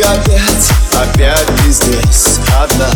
Опять, опять ты здесь одна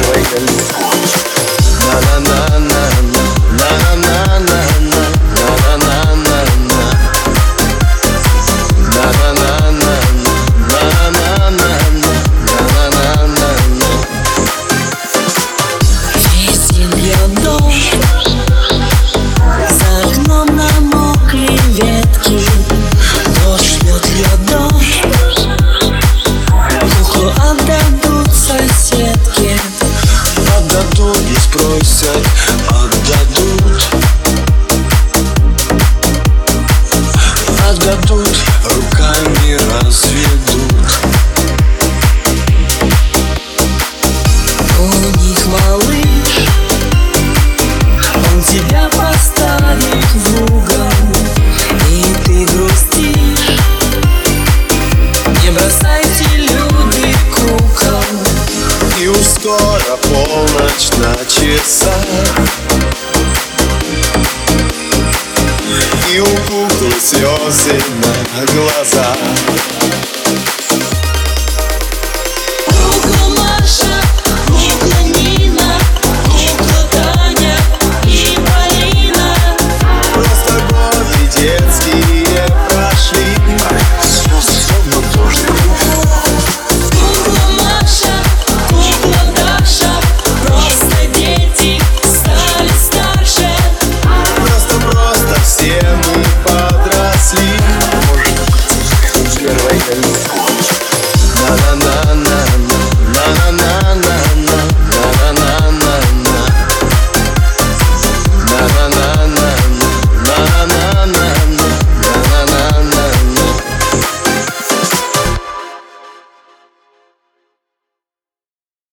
Первый голос. На-на-на-на-на, на-на-на. скоро полночь на часах. И у куклы